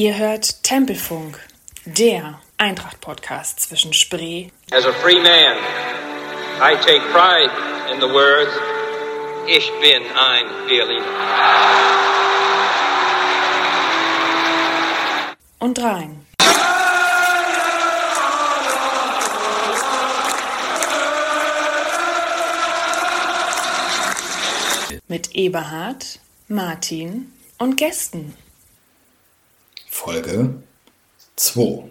Ihr hört Tempelfunk, der Eintracht-Podcast zwischen Spree. As a free man, I take pride in the words, Ich bin ein Berliner. Und Rhein. Mit Eberhard, Martin und Gästen. Folge 2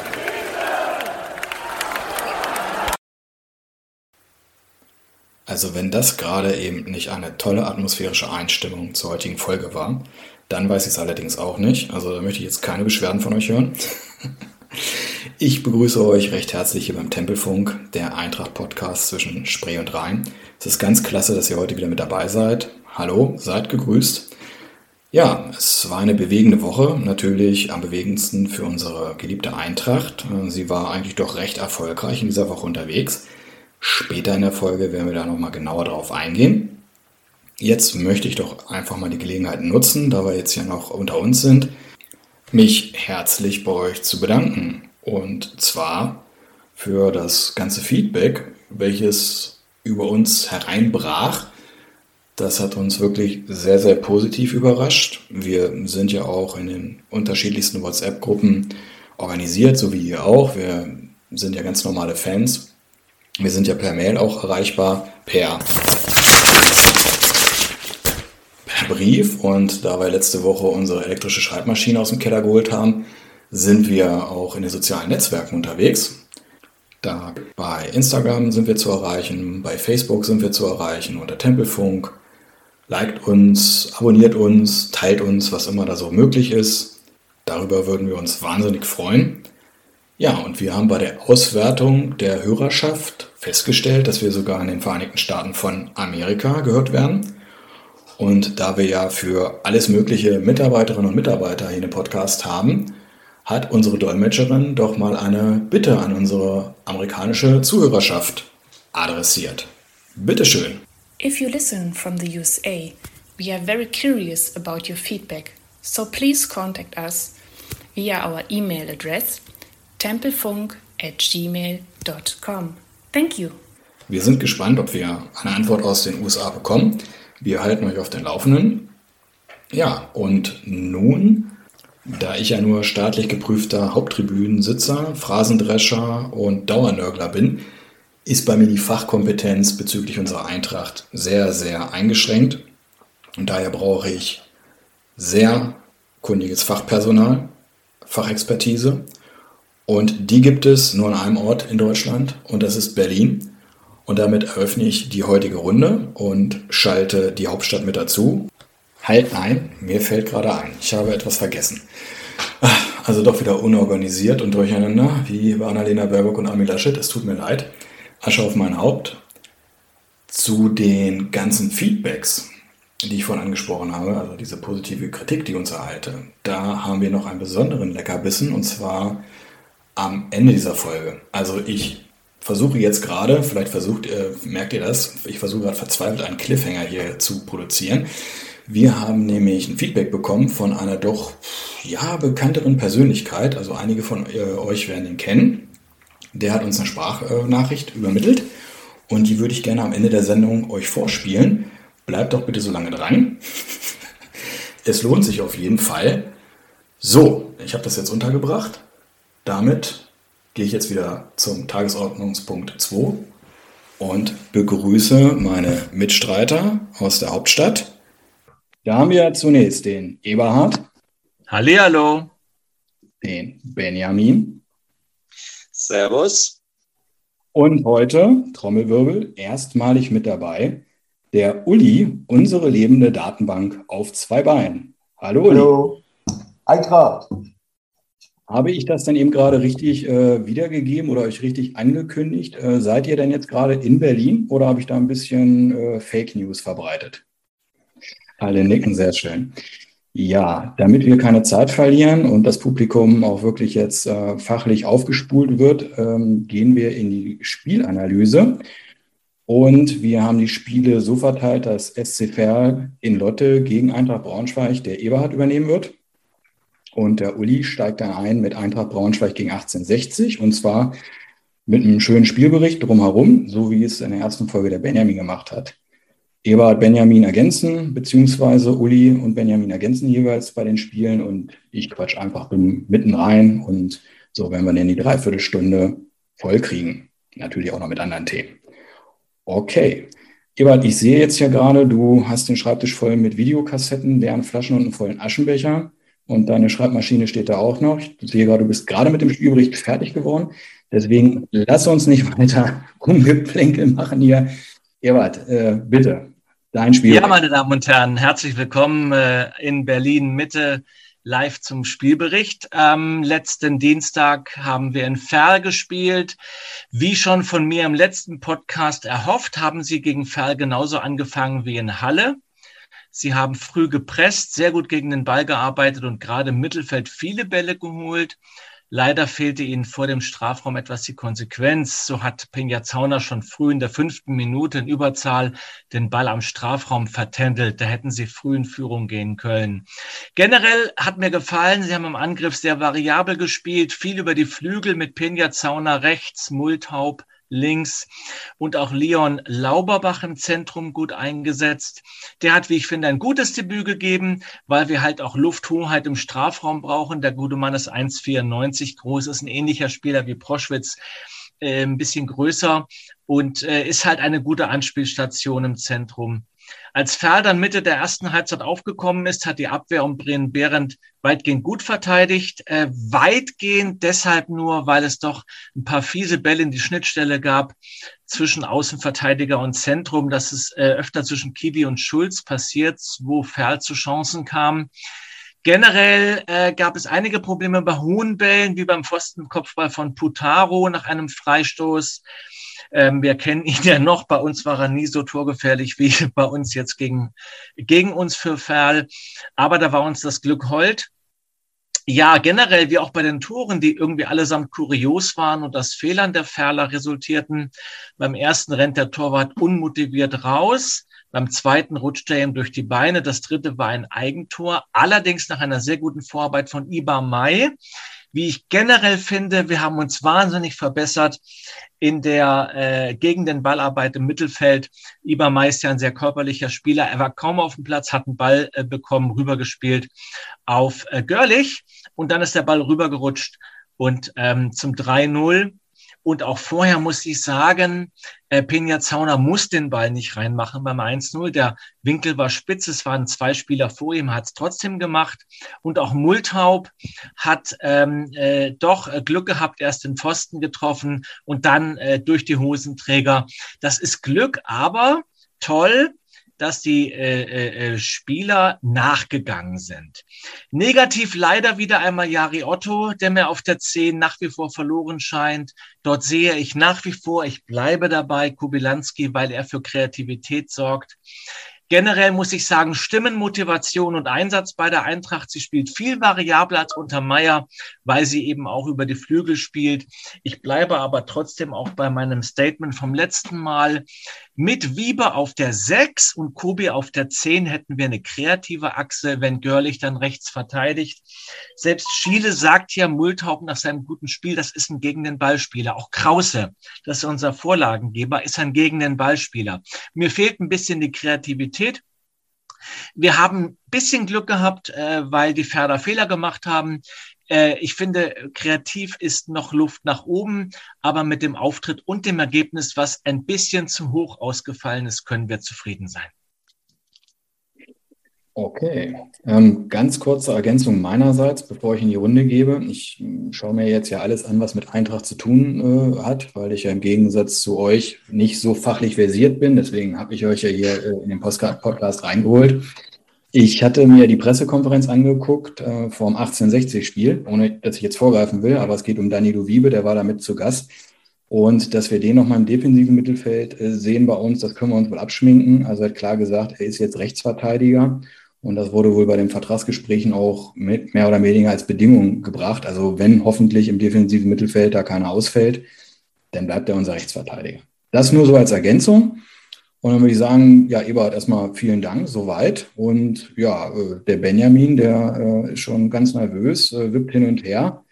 Also wenn das gerade eben nicht eine tolle atmosphärische Einstimmung zur heutigen Folge war, dann weiß ich es allerdings auch nicht. Also da möchte ich jetzt keine Beschwerden von euch hören. Ich begrüße euch recht herzlich hier beim Tempelfunk, der Eintracht-Podcast zwischen Spree und Rhein. Es ist ganz klasse, dass ihr heute wieder mit dabei seid. Hallo, seid gegrüßt. Ja, es war eine bewegende Woche, natürlich am bewegendsten für unsere geliebte Eintracht. Sie war eigentlich doch recht erfolgreich in dieser Woche unterwegs. Später in der Folge werden wir da nochmal genauer drauf eingehen. Jetzt möchte ich doch einfach mal die Gelegenheit nutzen, da wir jetzt ja noch unter uns sind, mich herzlich bei euch zu bedanken. Und zwar für das ganze Feedback, welches über uns hereinbrach. Das hat uns wirklich sehr, sehr positiv überrascht. Wir sind ja auch in den unterschiedlichsten WhatsApp-Gruppen organisiert, so wie ihr auch. Wir sind ja ganz normale Fans wir sind ja per Mail auch erreichbar, per, per Brief. Und da wir letzte Woche unsere elektrische Schreibmaschine aus dem Keller geholt haben, sind wir auch in den sozialen Netzwerken unterwegs. Da bei Instagram sind wir zu erreichen, bei Facebook sind wir zu erreichen unter Tempelfunk. Liked uns, abonniert uns, teilt uns, was immer da so möglich ist. Darüber würden wir uns wahnsinnig freuen. Ja, und wir haben bei der Auswertung der Hörerschaft festgestellt, dass wir sogar in den Vereinigten Staaten von Amerika gehört werden. Und da wir ja für alles mögliche Mitarbeiterinnen und Mitarbeiter hier einen Podcast haben, hat unsere Dolmetscherin doch mal eine Bitte an unsere amerikanische Zuhörerschaft adressiert. Bitteschön. If you listen from the USA, we are very curious about your feedback. So please contact us via our email address tempelfunk at gmail.com. Thank you. Wir sind gespannt, ob wir eine Antwort aus den USA bekommen. Wir halten euch auf den Laufenden. Ja, und nun, da ich ja nur staatlich geprüfter Haupttribünensitzer, Phrasendrescher und Dauernörgler bin, ist bei mir die Fachkompetenz bezüglich unserer Eintracht sehr, sehr eingeschränkt. Und daher brauche ich sehr kundiges Fachpersonal, Fachexpertise und die gibt es nur an einem Ort in Deutschland und das ist Berlin. Und damit eröffne ich die heutige Runde und schalte die Hauptstadt mit dazu. Halt, nein, mir fällt gerade ein, ich habe etwas vergessen. Ah, also doch wieder unorganisiert und durcheinander, wie bei Annalena Baerbock und Armin Laschet. Es tut mir leid. Asche auf mein Haupt. Zu den ganzen Feedbacks, die ich vorhin angesprochen habe, also diese positive Kritik, die uns erhalte, da haben wir noch einen besonderen Leckerbissen und zwar am Ende dieser Folge. Also ich versuche jetzt gerade, vielleicht versucht, äh, merkt ihr das, ich versuche gerade verzweifelt einen Cliffhanger hier zu produzieren. Wir haben nämlich ein Feedback bekommen von einer doch ja bekannteren Persönlichkeit. Also einige von äh, euch werden ihn kennen. Der hat uns eine Sprachnachricht übermittelt und die würde ich gerne am Ende der Sendung euch vorspielen. Bleibt doch bitte so lange dran. Es lohnt sich auf jeden Fall. So, ich habe das jetzt untergebracht. Damit gehe ich jetzt wieder zum Tagesordnungspunkt 2 und begrüße meine Mitstreiter aus der Hauptstadt. Da haben wir zunächst den Eberhard. Hallihallo. Den Benjamin. Servus. Und heute, Trommelwirbel, erstmalig mit dabei, der Uli, unsere lebende Datenbank auf zwei Beinen. Hallo Uli. Hallo. Eintracht. Habe ich das denn eben gerade richtig äh, wiedergegeben oder euch richtig angekündigt? Äh, seid ihr denn jetzt gerade in Berlin oder habe ich da ein bisschen äh, Fake News verbreitet? Alle nicken sehr schön. Ja, damit wir keine Zeit verlieren und das Publikum auch wirklich jetzt äh, fachlich aufgespult wird, ähm, gehen wir in die Spielanalyse. Und wir haben die Spiele so verteilt, dass SC Verl in Lotte gegen Eintracht Braunschweig der Eberhard übernehmen wird. Und der Uli steigt dann ein mit Eintracht Braunschweig gegen 1860 und zwar mit einem schönen Spielbericht drumherum, so wie es in der ersten Folge der Benjamin gemacht hat. Eberhard Benjamin ergänzen, beziehungsweise Uli und Benjamin ergänzen jeweils bei den Spielen und ich quatsch einfach mitten rein und so werden wir dann die Dreiviertelstunde voll kriegen. Natürlich auch noch mit anderen Themen. Okay. Eberhard, ich sehe jetzt ja gerade, du hast den Schreibtisch voll mit Videokassetten, leeren Flaschen und einen vollen Aschenbecher. Und deine Schreibmaschine steht da auch noch. Ich sehe gerade, du bist gerade mit dem Spielbericht fertig geworden. Deswegen lass uns nicht weiter rumgeplänkel machen hier. Ebert, äh, bitte, dein Spielbericht. Ja, meine Damen und Herren, herzlich willkommen äh, in Berlin Mitte live zum Spielbericht. Am letzten Dienstag haben wir in Ferl gespielt. Wie schon von mir im letzten Podcast erhofft, haben sie gegen Ferl genauso angefangen wie in Halle. Sie haben früh gepresst, sehr gut gegen den Ball gearbeitet und gerade im Mittelfeld viele Bälle geholt. Leider fehlte ihnen vor dem Strafraum etwas die Konsequenz. So hat Pinja Zauner schon früh in der fünften Minute in Überzahl den Ball am Strafraum vertändelt. Da hätten sie früh in Führung gehen können. Generell hat mir gefallen, sie haben im Angriff sehr variabel gespielt, viel über die Flügel mit Pinja Zauner rechts, Multhaup links und auch Leon Lauberbach im Zentrum gut eingesetzt. Der hat, wie ich finde, ein gutes Debüt gegeben, weil wir halt auch Lufthoheit im Strafraum brauchen. Der gute Mann ist 1,94 groß, ist ein ähnlicher Spieler wie Proschwitz, äh, ein bisschen größer und äh, ist halt eine gute Anspielstation im Zentrum. Als Ferl dann Mitte der ersten Halbzeit aufgekommen ist, hat die Abwehr um Brennen Behrendt weitgehend gut verteidigt. Äh, weitgehend deshalb nur, weil es doch ein paar fiese Bälle in die Schnittstelle gab zwischen Außenverteidiger und Zentrum. Das ist äh, öfter zwischen Kiwi und Schulz passiert, wo Ferl zu Chancen kam. Generell äh, gab es einige Probleme bei hohen Bällen, wie beim Pfostenkopfball von Putaro nach einem Freistoß. Ähm, wir kennen ihn ja noch. Bei uns war er nie so torgefährlich wie bei uns jetzt gegen, gegen uns für Ferl. Aber da war uns das Glück hold. Ja, generell wie auch bei den Toren, die irgendwie allesamt kurios waren und das Fehlern der Ferler resultierten. Beim ersten rennt der Torwart unmotiviert raus. Beim zweiten rutscht er ihm durch die Beine. Das dritte war ein Eigentor. Allerdings nach einer sehr guten Vorarbeit von Iba Mai wie ich generell finde, wir haben uns wahnsinnig verbessert in der äh, gegen den Ballarbeit im Mittelfeld. Iber ist ja ein sehr körperlicher Spieler. Er war kaum auf dem Platz, hat einen Ball äh, bekommen, rübergespielt auf äh, Görlich und dann ist der Ball rübergerutscht und ähm, zum 3-0 und auch vorher muss ich sagen, äh, Peña Zauner muss den Ball nicht reinmachen beim 1-0. Der Winkel war spitz, es waren zwei Spieler vor ihm, hat es trotzdem gemacht. Und auch Multaub hat ähm, äh, doch äh, Glück gehabt, erst den Pfosten getroffen und dann äh, durch die Hosenträger. Das ist Glück, aber toll, dass die äh, äh, äh, Spieler nachgegangen sind. Negativ leider wieder einmal Jari Otto, der mir auf der 10 nach wie vor verloren scheint. Dort sehe ich nach wie vor, ich bleibe dabei, Kubilanski, weil er für Kreativität sorgt. Generell muss ich sagen, Stimmen, Motivation und Einsatz bei der Eintracht. Sie spielt viel variabler als unter Meier, weil sie eben auch über die Flügel spielt. Ich bleibe aber trotzdem auch bei meinem Statement vom letzten Mal. Mit Wiebe auf der 6 und Kobi auf der 10 hätten wir eine kreative Achse, wenn Görlich dann rechts verteidigt. Selbst Schiele sagt ja Multhaupt nach seinem guten Spiel, das ist ein gegen den Ballspieler. Auch Krause, das ist unser Vorlagengeber, ist ein gegen den Ballspieler. Mir fehlt ein bisschen die Kreativität Qualität. Wir haben ein bisschen Glück gehabt, äh, weil die Pferder Fehler gemacht haben. Äh, ich finde, kreativ ist noch Luft nach oben, aber mit dem Auftritt und dem Ergebnis, was ein bisschen zu hoch ausgefallen ist, können wir zufrieden sein. Okay, ähm, ganz kurze Ergänzung meinerseits, bevor ich in die Runde gebe. Ich hm, schaue mir jetzt ja alles an, was mit Eintracht zu tun äh, hat, weil ich ja im Gegensatz zu euch nicht so fachlich versiert bin. Deswegen habe ich euch ja hier äh, in den Podcast reingeholt. Ich hatte mir die Pressekonferenz angeguckt äh, vom 1860-Spiel, ohne dass ich jetzt vorgreifen will, aber es geht um Danilo Wiebe, der war da mit zu Gast. Und dass wir den nochmal im defensiven Mittelfeld äh, sehen bei uns, das können wir uns wohl abschminken. Also er hat klar gesagt, er ist jetzt Rechtsverteidiger und das wurde wohl bei den Vertragsgesprächen auch mit mehr oder weniger als Bedingung gebracht. Also wenn hoffentlich im defensiven Mittelfeld da keiner ausfällt, dann bleibt er unser Rechtsverteidiger. Das nur so als Ergänzung. Und dann würde ich sagen, ja, Eberhard, erstmal vielen Dank, soweit. Und ja, äh, der Benjamin, der äh, ist schon ganz nervös, äh, wippt hin und her,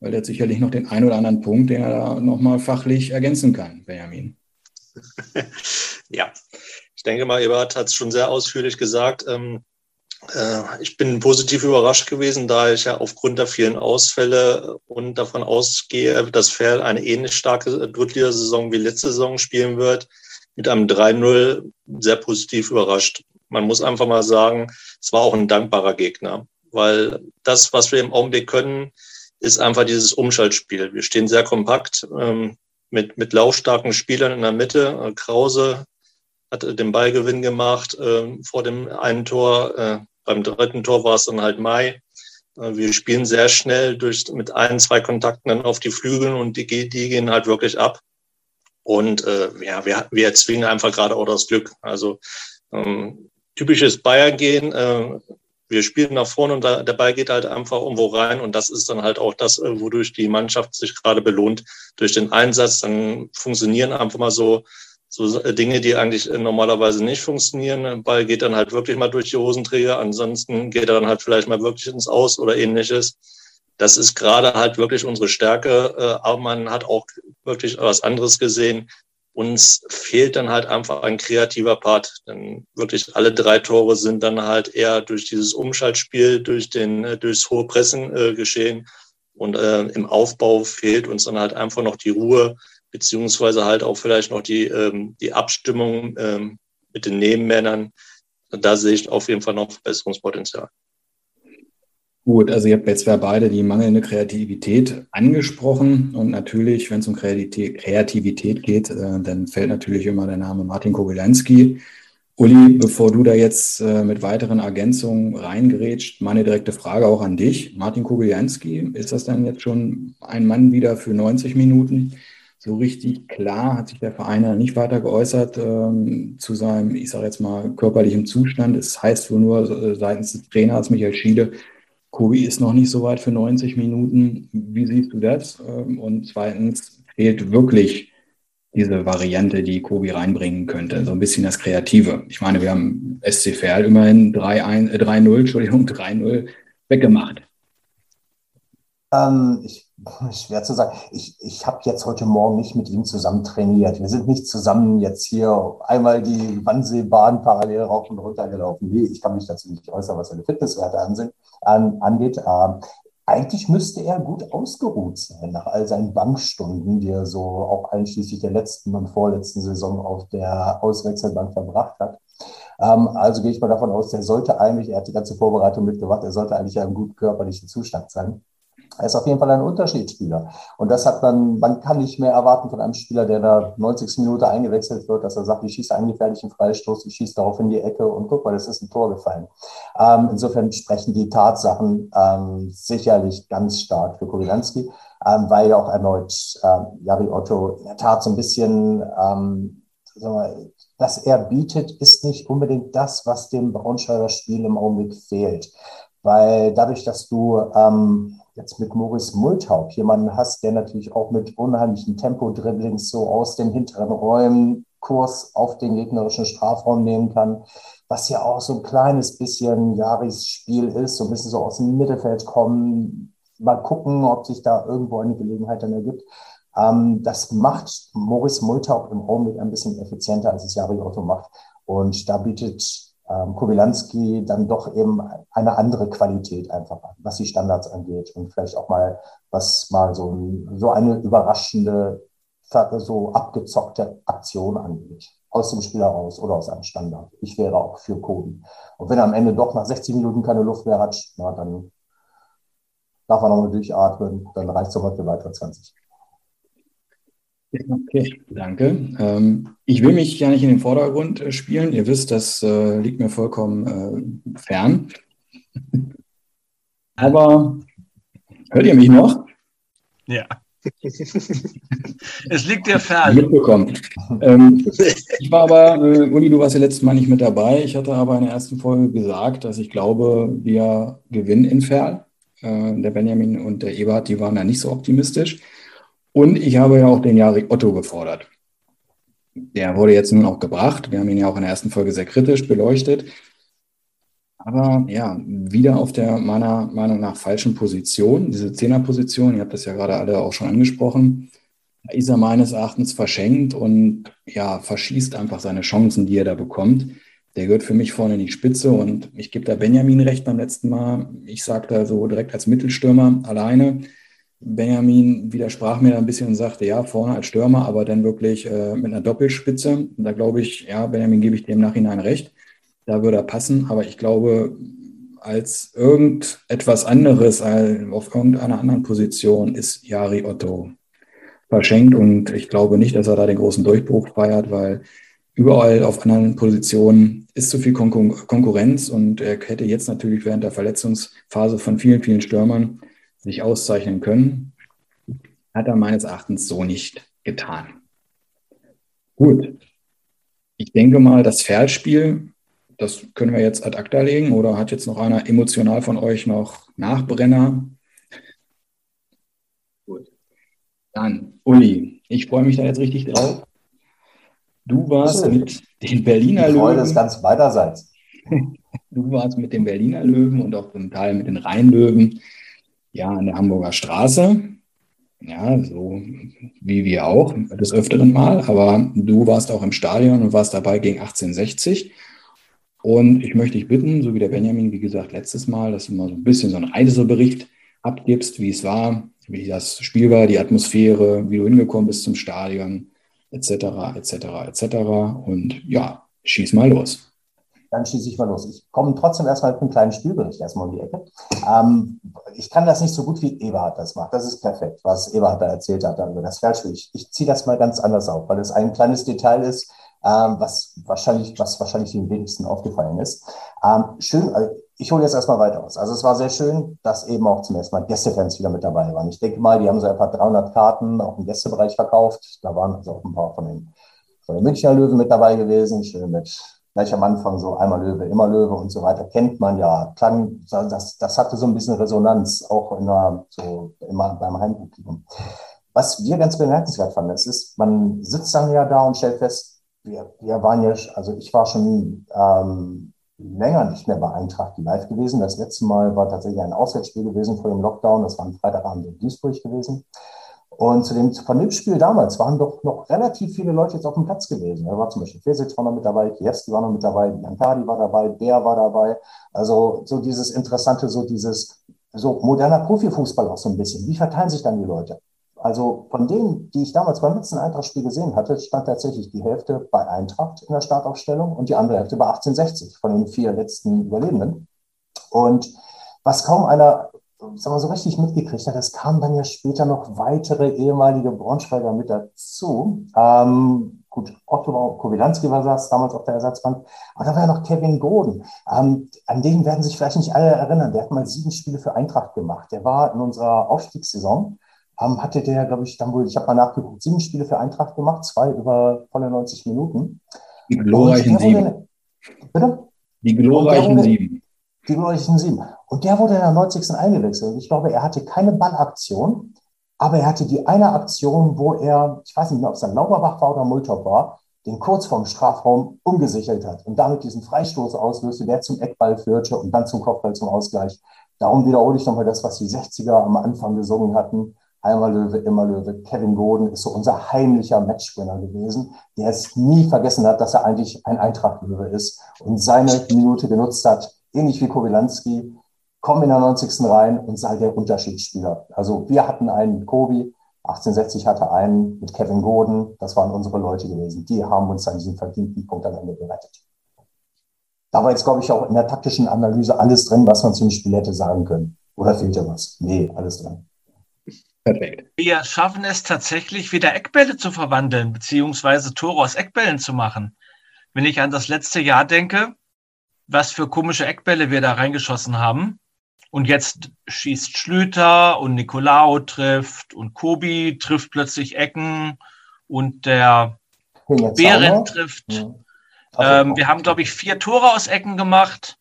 weil der hat sicherlich noch den einen oder anderen Punkt, den er da nochmal fachlich ergänzen kann, Benjamin. Ja, ich denke mal, Eberhard hat es schon sehr ausführlich gesagt. Ähm, äh, ich bin positiv überrascht gewesen, da ich ja aufgrund der vielen Ausfälle und davon ausgehe, dass Ferl eine ähnlich starke Drittligasaison wie letzte Saison spielen wird, mit einem 3-0 sehr positiv überrascht. Man muss einfach mal sagen, es war auch ein dankbarer Gegner, weil das, was wir im Augenblick können, ist einfach dieses Umschaltspiel. Wir stehen sehr kompakt ähm, mit, mit laufstarken Spielern in der Mitte. Krause hat den Ballgewinn gemacht äh, vor dem einen Tor. Beim dritten Tor war es dann halt Mai. Äh, wir spielen sehr schnell durch, mit ein, zwei Kontakten dann auf die Flügel und die, die gehen halt wirklich ab. Und äh, ja, wir, wir erzwingen einfach gerade auch das Glück. Also ähm, typisches Bayern-Gehen. Äh, wir spielen nach vorne und da, der Ball geht halt einfach irgendwo rein. Und das ist dann halt auch das, äh, wodurch die Mannschaft sich gerade belohnt. Durch den Einsatz, dann funktionieren einfach mal so so Dinge, die eigentlich normalerweise nicht funktionieren. Der Ball geht dann halt wirklich mal durch die Hosenträger, ansonsten geht er dann halt vielleicht mal wirklich ins Aus oder ähnliches. Das ist gerade halt wirklich unsere Stärke, äh, aber man hat auch wirklich was anderes gesehen. Uns fehlt dann halt einfach ein kreativer Part, denn wirklich alle drei Tore sind dann halt eher durch dieses Umschaltspiel, durch den, äh, durchs hohe Pressen äh, geschehen. Und äh, im Aufbau fehlt uns dann halt einfach noch die Ruhe, beziehungsweise halt auch vielleicht noch die, ähm, die Abstimmung ähm, mit den Nebenmännern. Da sehe ich auf jeden Fall noch Verbesserungspotenzial. Gut, also ihr habt jetzt ja beide die mangelnde Kreativität angesprochen und natürlich, wenn es um Kreativität geht, äh, dann fällt natürlich immer der Name Martin Kogelanski. Uli, bevor du da jetzt äh, mit weiteren Ergänzungen reingerätscht, meine direkte Frage auch an dich. Martin Kogeljanski, ist das dann jetzt schon ein Mann wieder für 90 Minuten? So richtig klar hat sich der Verein nicht weiter geäußert ähm, zu seinem, ich sage jetzt mal, körperlichen Zustand. Es heißt wohl nur äh, seitens des Trainers Michael Schiede, Kobi ist noch nicht so weit für 90 Minuten. Wie siehst du das? Ähm, und zweitens fehlt wirklich diese Variante, die Kobi reinbringen könnte, so ein bisschen das Kreative. Ich meine, wir haben SC Verl immerhin 3-0, äh, Entschuldigung, 3-0 weggemacht. Ähm, ich Schwer zu sagen. Ich, ich habe jetzt heute Morgen nicht mit ihm zusammen trainiert. Wir sind nicht zusammen jetzt hier einmal die Wannseebahn parallel rauf und runter gelaufen. Nee, ich kann mich dazu nicht äußern, was seine Fitnesswerte an, angeht. Ähm, eigentlich müsste er gut ausgeruht sein nach all seinen Bankstunden, die er so auch einschließlich der letzten und vorletzten Saison auf der Auswechselbank verbracht hat. Ähm, also gehe ich mal davon aus, der sollte eigentlich, er hat die ganze Vorbereitung mitgemacht, er sollte eigentlich einen guten körperlichen Zustand sein. Er ist auf jeden Fall ein Unterschiedsspieler. Und das hat man, man kann nicht mehr erwarten von einem Spieler, der da 90. Minute eingewechselt wird, dass er sagt, ich schieße einen gefährlichen Freistoß, ich schieße darauf in die Ecke und guck mal, das ist ein Tor gefallen. Ähm, insofern sprechen die Tatsachen ähm, sicherlich ganz stark für Kowilanski, ähm, weil ja auch erneut ähm, Jari Otto in der Tat so ein bisschen ähm, was er bietet, ist nicht unbedingt das, was dem Braunschweiger Spiel im Augenblick fehlt. Weil dadurch, dass du ähm, jetzt mit Maurice Multhaup jemanden hast, der natürlich auch mit unheimlichen Tempo-Dribblings so aus den hinteren Räumen Kurs auf den gegnerischen Strafraum nehmen kann, was ja auch so ein kleines bisschen Jaris Spiel ist, so ein bisschen so aus dem Mittelfeld kommen, mal gucken, ob sich da irgendwo eine Gelegenheit dann ergibt. Ähm, das macht Maurice Multhaup im Augenblick ein bisschen effizienter, als es Jari Otto macht. Und da bietet ähm, Kowilanski dann doch eben eine andere Qualität einfach was die Standards angeht und vielleicht auch mal, was mal so, so eine überraschende, so abgezockte Aktion angeht. Aus dem Spiel heraus oder aus einem Standard. Ich wäre auch für Kobi. Und wenn er am Ende doch nach 60 Minuten keine Luft mehr hat, na, dann darf er nochmal durchatmen, dann reicht es nochmal für weitere 20. Okay, danke. Ähm, ich will mich ja nicht in den Vordergrund äh, spielen. Ihr wisst, das äh, liegt mir vollkommen äh, fern. Aber hört ihr mich noch? Ja. es liegt dir fern. Mitbekommen. Ähm, ich war aber, äh, Uli, du warst ja letztes Mal nicht mit dabei. Ich hatte aber in der ersten Folge gesagt, dass ich glaube, wir gewinnen in Ferl. Der Benjamin und der Ebert, die waren da nicht so optimistisch. Und ich habe ja auch den Jarek Otto gefordert. Der wurde jetzt nun auch gebracht. Wir haben ihn ja auch in der ersten Folge sehr kritisch beleuchtet. Aber ja, wieder auf der meiner Meinung nach falschen Position, diese Zehnerposition, ihr habt das ja gerade alle auch schon angesprochen, da ist er meines Erachtens verschenkt und ja, verschießt einfach seine Chancen, die er da bekommt. Der gehört für mich vorne in die Spitze und ich gebe da Benjamin recht beim letzten Mal. Ich sage da so direkt als Mittelstürmer alleine Benjamin widersprach mir da ein bisschen und sagte, ja, vorne als Stürmer, aber dann wirklich äh, mit einer Doppelspitze. Da glaube ich, ja, Benjamin gebe ich dem Nachhinein recht. Da würde er passen, aber ich glaube, als irgendetwas anderes, auf irgendeiner anderen Position ist Jari Otto verschenkt und ich glaube nicht, dass er da den großen Durchbruch feiert, weil überall auf anderen Positionen ist zu viel Konkurrenz und er hätte jetzt natürlich während der Verletzungsphase von vielen, vielen Stürmern sich auszeichnen können, hat er meines Erachtens so nicht getan. Gut. Ich denke mal, das Pferdspiel, das können wir jetzt ad acta legen oder hat jetzt noch einer emotional von euch noch Nachbrenner? Gut. Dann, Uli, ich freue mich da jetzt richtig drauf. Du warst mit den Berliner Löwen. Freude ist ganz beiderseits. Du warst mit den Berliner Löwen und auch zum Teil mit den Rheinlöwen ja, an der Hamburger Straße. Ja, so wie wir auch, des Öfteren mal. Aber du warst auch im Stadion und warst dabei gegen 1860. Und ich möchte dich bitten, so wie der Benjamin, wie gesagt, letztes Mal, dass du mal so ein bisschen so einen Reisebericht abgibst, wie es war, wie das Spiel war, die Atmosphäre, wie du hingekommen bist zum Stadion, etc., etc., etc. Und ja, schieß mal los dann schieße ich mal los. Ich komme trotzdem erstmal mit einem kleinen Spielbericht erstmal um die Ecke. Ähm, ich kann das nicht so gut wie Eberhard das macht. Das ist perfekt, was Eberhard da erzählt hat über das Feldspiel. Ich, ich ziehe das mal ganz anders auf, weil es ein kleines Detail ist, ähm, was wahrscheinlich, was wahrscheinlich den wenigsten aufgefallen ist. Ähm, schön, also ich hole jetzt erstmal weiter aus. Also es war sehr schön, dass eben auch zum ersten Mal Gästefans wieder mit dabei waren. Ich denke mal, die haben so etwa 300 Karten auch im Gästebereich verkauft. Da waren also auch ein paar von den, von den Münchner Löwen mit dabei gewesen, schön mit gleich am Anfang so einmal Löwe, immer Löwe und so weiter, kennt man ja. Klang, das, das hatte so ein bisschen Resonanz, auch in der, so immer beim Heimpublikum. Was wir ganz bemerkenswert fanden, es ist, man sitzt dann ja da und stellt fest, wir, wir waren ja, also ich war schon ähm, länger nicht mehr bei Eintracht live gewesen. Das letzte Mal war tatsächlich ein Auswärtsspiel gewesen vor dem Lockdown. Das war am Freitagabend in Duisburg gewesen. Und zu dem, Spiel damals waren doch noch relativ viele Leute jetzt auf dem Platz gewesen. Da war zum Beispiel Fesitz war noch mit dabei, Kiewski war noch mit dabei, Biancari war dabei, Bär war dabei. Also so dieses Interessante, so dieses, so moderner Profifußball auch so ein bisschen. Wie verteilen sich dann die Leute? Also von denen, die ich damals beim letzten Eintracht-Spiel gesehen hatte, stand tatsächlich die Hälfte bei Eintracht in der Startaufstellung und die andere Hälfte bei 1860 von den vier letzten Überlebenden. Und was kaum einer sagen wir, so richtig mitgekriegt hat. Es kamen dann ja später noch weitere ehemalige Braunschweiger mit dazu. Ähm, gut, Otto Kowilanski war das damals auf der Ersatzbank. Aber da war ja noch Kevin Goden. Ähm, an den werden sich vielleicht nicht alle erinnern. Der hat mal sieben Spiele für Eintracht gemacht. Der war in unserer Aufstiegssaison ähm, hatte der, glaube ich, dann wohl, ich habe mal nachgeguckt, sieben Spiele für Eintracht gemacht, zwei über volle 90 Minuten. Die glorreichen sieben. Bitte? Die glorreichen wurde, sieben. Die glorreichen sieben. Und der wurde in der 90. eingewechselt. Ich glaube, er hatte keine Ballaktion, aber er hatte die eine Aktion, wo er, ich weiß nicht mehr, ob es dann Lauberbach war oder Multop war, den kurz vorm Strafraum umgesichert hat und damit diesen Freistoß auslöste, der zum Eckball führte und dann zum Kopfball zum Ausgleich. Darum wiederhole ich nochmal das, was die 60er am Anfang gesungen hatten. Einmal Löwe, immer Löwe. Kevin Gordon ist so unser heimlicher Matchwinner gewesen, der es nie vergessen hat, dass er eigentlich ein Eintracht-Löwe ist und seine Minute genutzt hat, ähnlich wie Kowilanski, kommen in der 90. rein und sei der Unterschiedsspieler. Also wir hatten einen mit Kobi, 1860 hatte einen mit Kevin Gordon, das waren unsere Leute gewesen. Die haben uns an diesem verdienten Punkt am Ende gerettet. Da war jetzt, glaube ich, auch in der taktischen Analyse alles drin, was man zum Spiel hätte sagen können. Oder fehlt ja was? Nee, alles drin. Perfekt. Wir schaffen es tatsächlich, wieder Eckbälle zu verwandeln, beziehungsweise Tore aus Eckbällen zu machen. Wenn ich an das letzte Jahr denke, was für komische Eckbälle wir da reingeschossen haben. Und jetzt schießt Schlüter und Nicolao trifft und Kobi trifft plötzlich Ecken und der Behrendt trifft. Ja. Ähm, wir haben, glaube ich, vier Tore aus Ecken gemacht.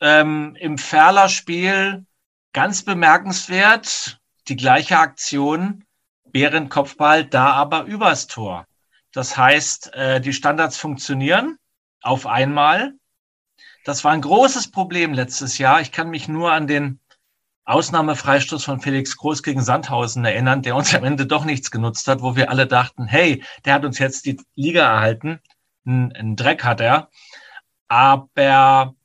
Ähm, Im Ferler-Spiel ganz bemerkenswert die gleiche Aktion, Behrendt Kopfball, da aber übers Tor. Das heißt, äh, die Standards funktionieren auf einmal. Das war ein großes Problem letztes Jahr. Ich kann mich nur an den Ausnahmefreistoß von Felix Groß gegen Sandhausen erinnern, der uns am Ende doch nichts genutzt hat, wo wir alle dachten, hey, der hat uns jetzt die Liga erhalten. Ein, Dreck hat er. Aber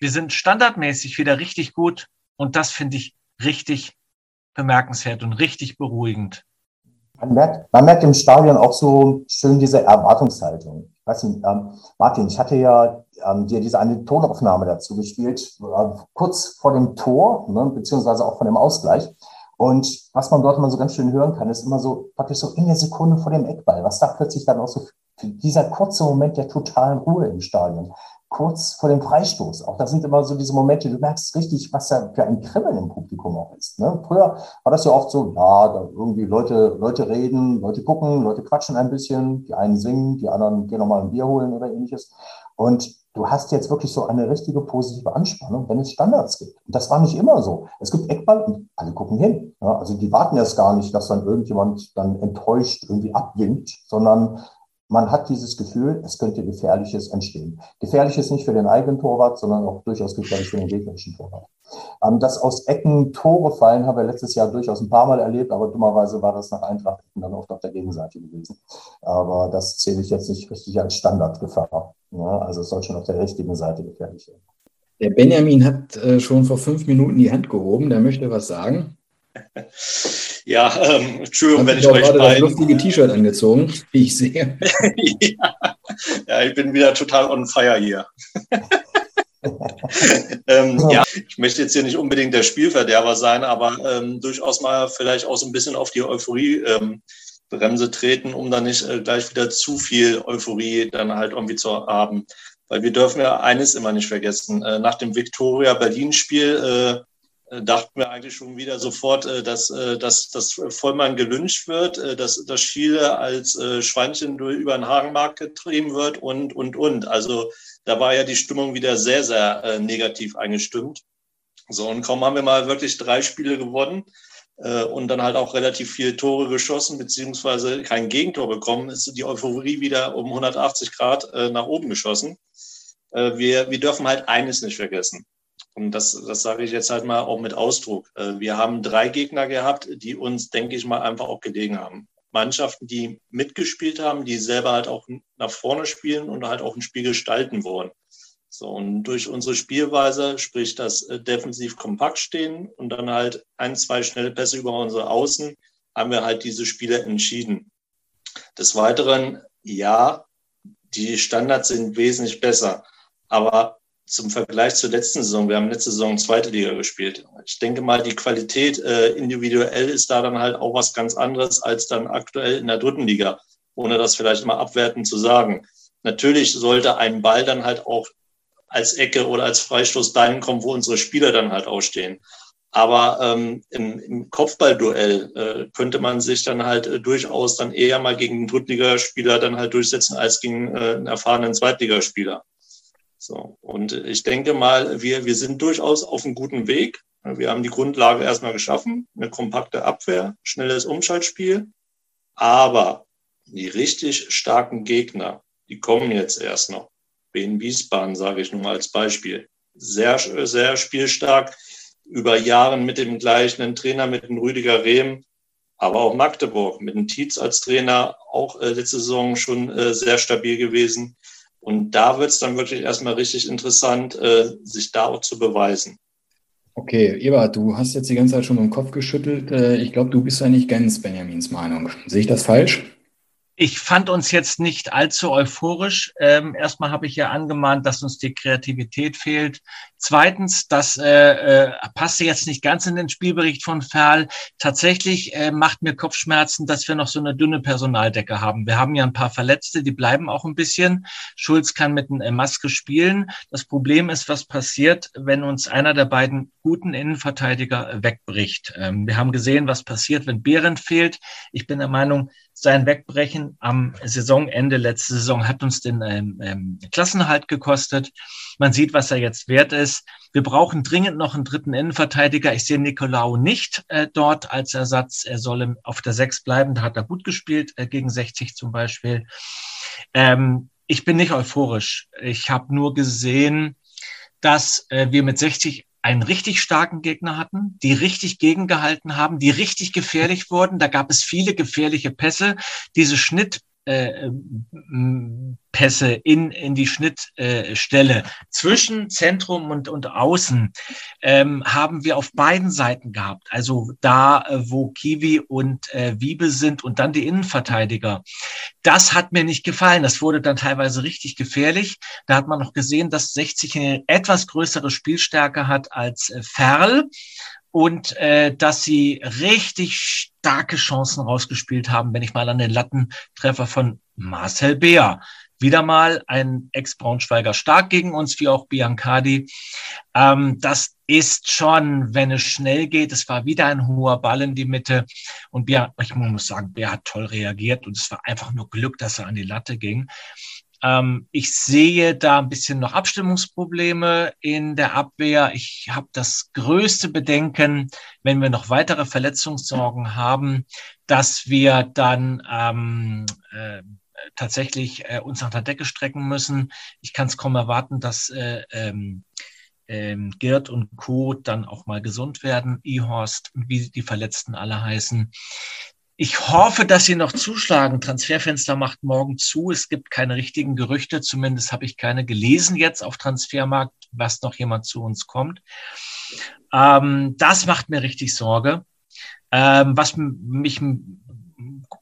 wir sind standardmäßig wieder richtig gut und das finde ich richtig bemerkenswert und richtig beruhigend. Man merkt, man merkt im Stadion auch so schön diese Erwartungshaltung. Ich weiß nicht, ähm, Martin, ich hatte ja ähm, dir diese eine Tonaufnahme dazu gespielt, äh, kurz vor dem Tor, ne, beziehungsweise auch vor dem Ausgleich. Und was man dort immer so ganz schön hören kann, ist immer so praktisch so in der Sekunde vor dem Eckball, was da plötzlich dann auch so dieser kurze Moment der totalen Ruhe im Stadion kurz vor dem Freistoß. Auch das sind immer so diese Momente, du merkst richtig, was da für ein Kribbeln im Publikum auch ist. Ne? Früher war das ja oft so, ja, irgendwie Leute, Leute reden, Leute gucken, Leute quatschen ein bisschen, die einen singen, die anderen gehen nochmal ein Bier holen oder ähnliches. Und du hast jetzt wirklich so eine richtige positive Anspannung, wenn es Standards gibt. Und das war nicht immer so. Es gibt Eckball und alle gucken hin. Ja, also die warten erst gar nicht, dass dann irgendjemand dann enttäuscht irgendwie abwinkt, sondern man hat dieses Gefühl, es könnte Gefährliches entstehen. Gefährliches nicht für den eigenen Torwart, sondern auch durchaus gefährlich für den gegnerischen Torwart. Ähm, dass aus Ecken Tore fallen, haben wir letztes Jahr durchaus ein paar Mal erlebt, aber dummerweise war das nach Eintracht dann oft auf der Gegenseite gewesen. Aber das zähle ich jetzt nicht richtig als Standardgefahr. Also es soll schon auf der richtigen Seite gefährlich sein. Der Benjamin hat äh, schon vor fünf Minuten die Hand gehoben, der möchte was sagen. Ja, ähm, Entschuldigung, wenn ich euch gerade das lustige T-Shirt angezogen, wie ich sehe. ja. ja, ich bin wieder total on fire hier. ähm, ja, ich möchte jetzt hier nicht unbedingt der Spielverderber sein, aber ähm, durchaus mal vielleicht auch so ein bisschen auf die Euphorie ähm, Bremse treten, um dann nicht äh, gleich wieder zu viel Euphorie dann halt irgendwie zu haben. Weil wir dürfen ja eines immer nicht vergessen. Äh, nach dem Victoria Berlin-Spiel äh, äh, dachten wir eigentlich schon wieder sofort, dass, dass, dass Vollmann gelünscht wird, dass, dass Schiele als Schweinchen über den Hagenmarkt getrieben wird und, und, und. Also da war ja die Stimmung wieder sehr, sehr negativ eingestimmt. So, und kaum haben wir mal wirklich drei Spiele gewonnen und dann halt auch relativ viele Tore geschossen, beziehungsweise kein Gegentor bekommen, ist die Euphorie wieder um 180 Grad nach oben geschossen. Wir, wir dürfen halt eines nicht vergessen. Und das, das sage ich jetzt halt mal auch mit Ausdruck. Äh, wir haben drei Gegner gehabt, die uns, denke ich mal, einfach auch gelegen haben. Mannschaften, die mitgespielt haben, die selber halt auch nach vorne spielen und halt auch ein Spiel gestalten wollen. So, und durch unsere Spielweise, sprich das äh, defensiv kompakt stehen und dann halt ein, zwei schnelle Pässe über unsere Außen, haben wir halt diese Spiele entschieden. Des Weiteren, ja, die Standards sind wesentlich besser. Aber zum Vergleich zur letzten Saison, wir haben letzte Saison zweite Liga gespielt. Ich denke mal, die Qualität äh, individuell ist da dann halt auch was ganz anderes als dann aktuell in der dritten Liga, ohne das vielleicht immer abwertend zu sagen. Natürlich sollte ein Ball dann halt auch als Ecke oder als Freistoß dahin kommen, wo unsere Spieler dann halt ausstehen. Aber ähm, im, im Kopfballduell äh, könnte man sich dann halt äh, durchaus dann eher mal gegen einen Drittligaspieler dann halt durchsetzen als gegen äh, einen erfahrenen Zweitligaspieler. So. Und ich denke mal, wir, wir sind durchaus auf einem guten Weg. Wir haben die Grundlage erstmal geschaffen, eine kompakte Abwehr, schnelles Umschaltspiel. Aber die richtig starken Gegner, die kommen jetzt erst noch. Wien Wiesbaden sage ich nun mal als Beispiel. Sehr, sehr spielstark über Jahren mit dem gleichen Trainer, mit dem Rüdiger Rehm, aber auch Magdeburg mit dem Tietz als Trainer, auch äh, letzte Saison schon äh, sehr stabil gewesen. Und da wird es dann wirklich erstmal richtig interessant, äh, sich da auch zu beweisen. Okay, Ebert, du hast jetzt die ganze Zeit schon im Kopf geschüttelt. Äh, ich glaube, du bist ja nicht ganz Benjamins Meinung. Sehe ich das falsch? Ich fand uns jetzt nicht allzu euphorisch. Ähm, erstmal habe ich ja angemahnt, dass uns die Kreativität fehlt. Zweitens, das äh, äh, passte jetzt nicht ganz in den Spielbericht von Ferl. Tatsächlich äh, macht mir Kopfschmerzen, dass wir noch so eine dünne Personaldecke haben. Wir haben ja ein paar Verletzte, die bleiben auch ein bisschen. Schulz kann mit einer Maske spielen. Das Problem ist, was passiert, wenn uns einer der beiden guten Innenverteidiger wegbricht. Ähm, wir haben gesehen, was passiert, wenn Behrendt fehlt. Ich bin der Meinung, sein Wegbrechen am Saisonende letzte Saison hat uns den ähm, ähm, Klassenhalt gekostet. Man sieht, was er jetzt wert ist. Wir brauchen dringend noch einen dritten Innenverteidiger. Ich sehe Nicolau nicht äh, dort als Ersatz. Er soll auf der Sechs bleiben. Da hat er gut gespielt, äh, gegen 60 zum Beispiel. Ähm, ich bin nicht euphorisch. Ich habe nur gesehen, dass äh, wir mit 60 einen richtig starken Gegner hatten, die richtig gegengehalten haben, die richtig gefährlich wurden. Da gab es viele gefährliche Pässe. Diese Schnitt äh, Pässe in, in die Schnittstelle zwischen Zentrum und, und Außen ähm, haben wir auf beiden Seiten gehabt. Also da, äh, wo Kiwi und äh, Wiebe sind und dann die Innenverteidiger. Das hat mir nicht gefallen. Das wurde dann teilweise richtig gefährlich. Da hat man noch gesehen, dass 60 eine etwas größere Spielstärke hat als äh, Ferl und äh, dass sie richtig starke Chancen rausgespielt haben, wenn ich mal an den Lattentreffer von Marcel Beer. Wieder mal ein Ex-Braunschweiger stark gegen uns, wie auch Biancardi. Ähm, das ist schon, wenn es schnell geht. Es war wieder ein hoher Ball in die Mitte. Und Bea, ich muss sagen, Bea hat toll reagiert und es war einfach nur Glück, dass er an die Latte ging. Ähm, ich sehe da ein bisschen noch Abstimmungsprobleme in der Abwehr. Ich habe das größte Bedenken, wenn wir noch weitere Verletzungssorgen haben, dass wir dann ähm, äh, tatsächlich äh, uns nach der Decke strecken müssen. Ich kann es kaum erwarten, dass äh, ähm, ähm, Gerd und Co. dann auch mal gesund werden, Ehorst wie die Verletzten alle heißen. Ich hoffe, dass Sie noch zuschlagen. Transferfenster macht morgen zu. Es gibt keine richtigen Gerüchte. Zumindest habe ich keine gelesen jetzt auf Transfermarkt, was noch jemand zu uns kommt. Ähm, das macht mir richtig Sorge. Ähm, was mich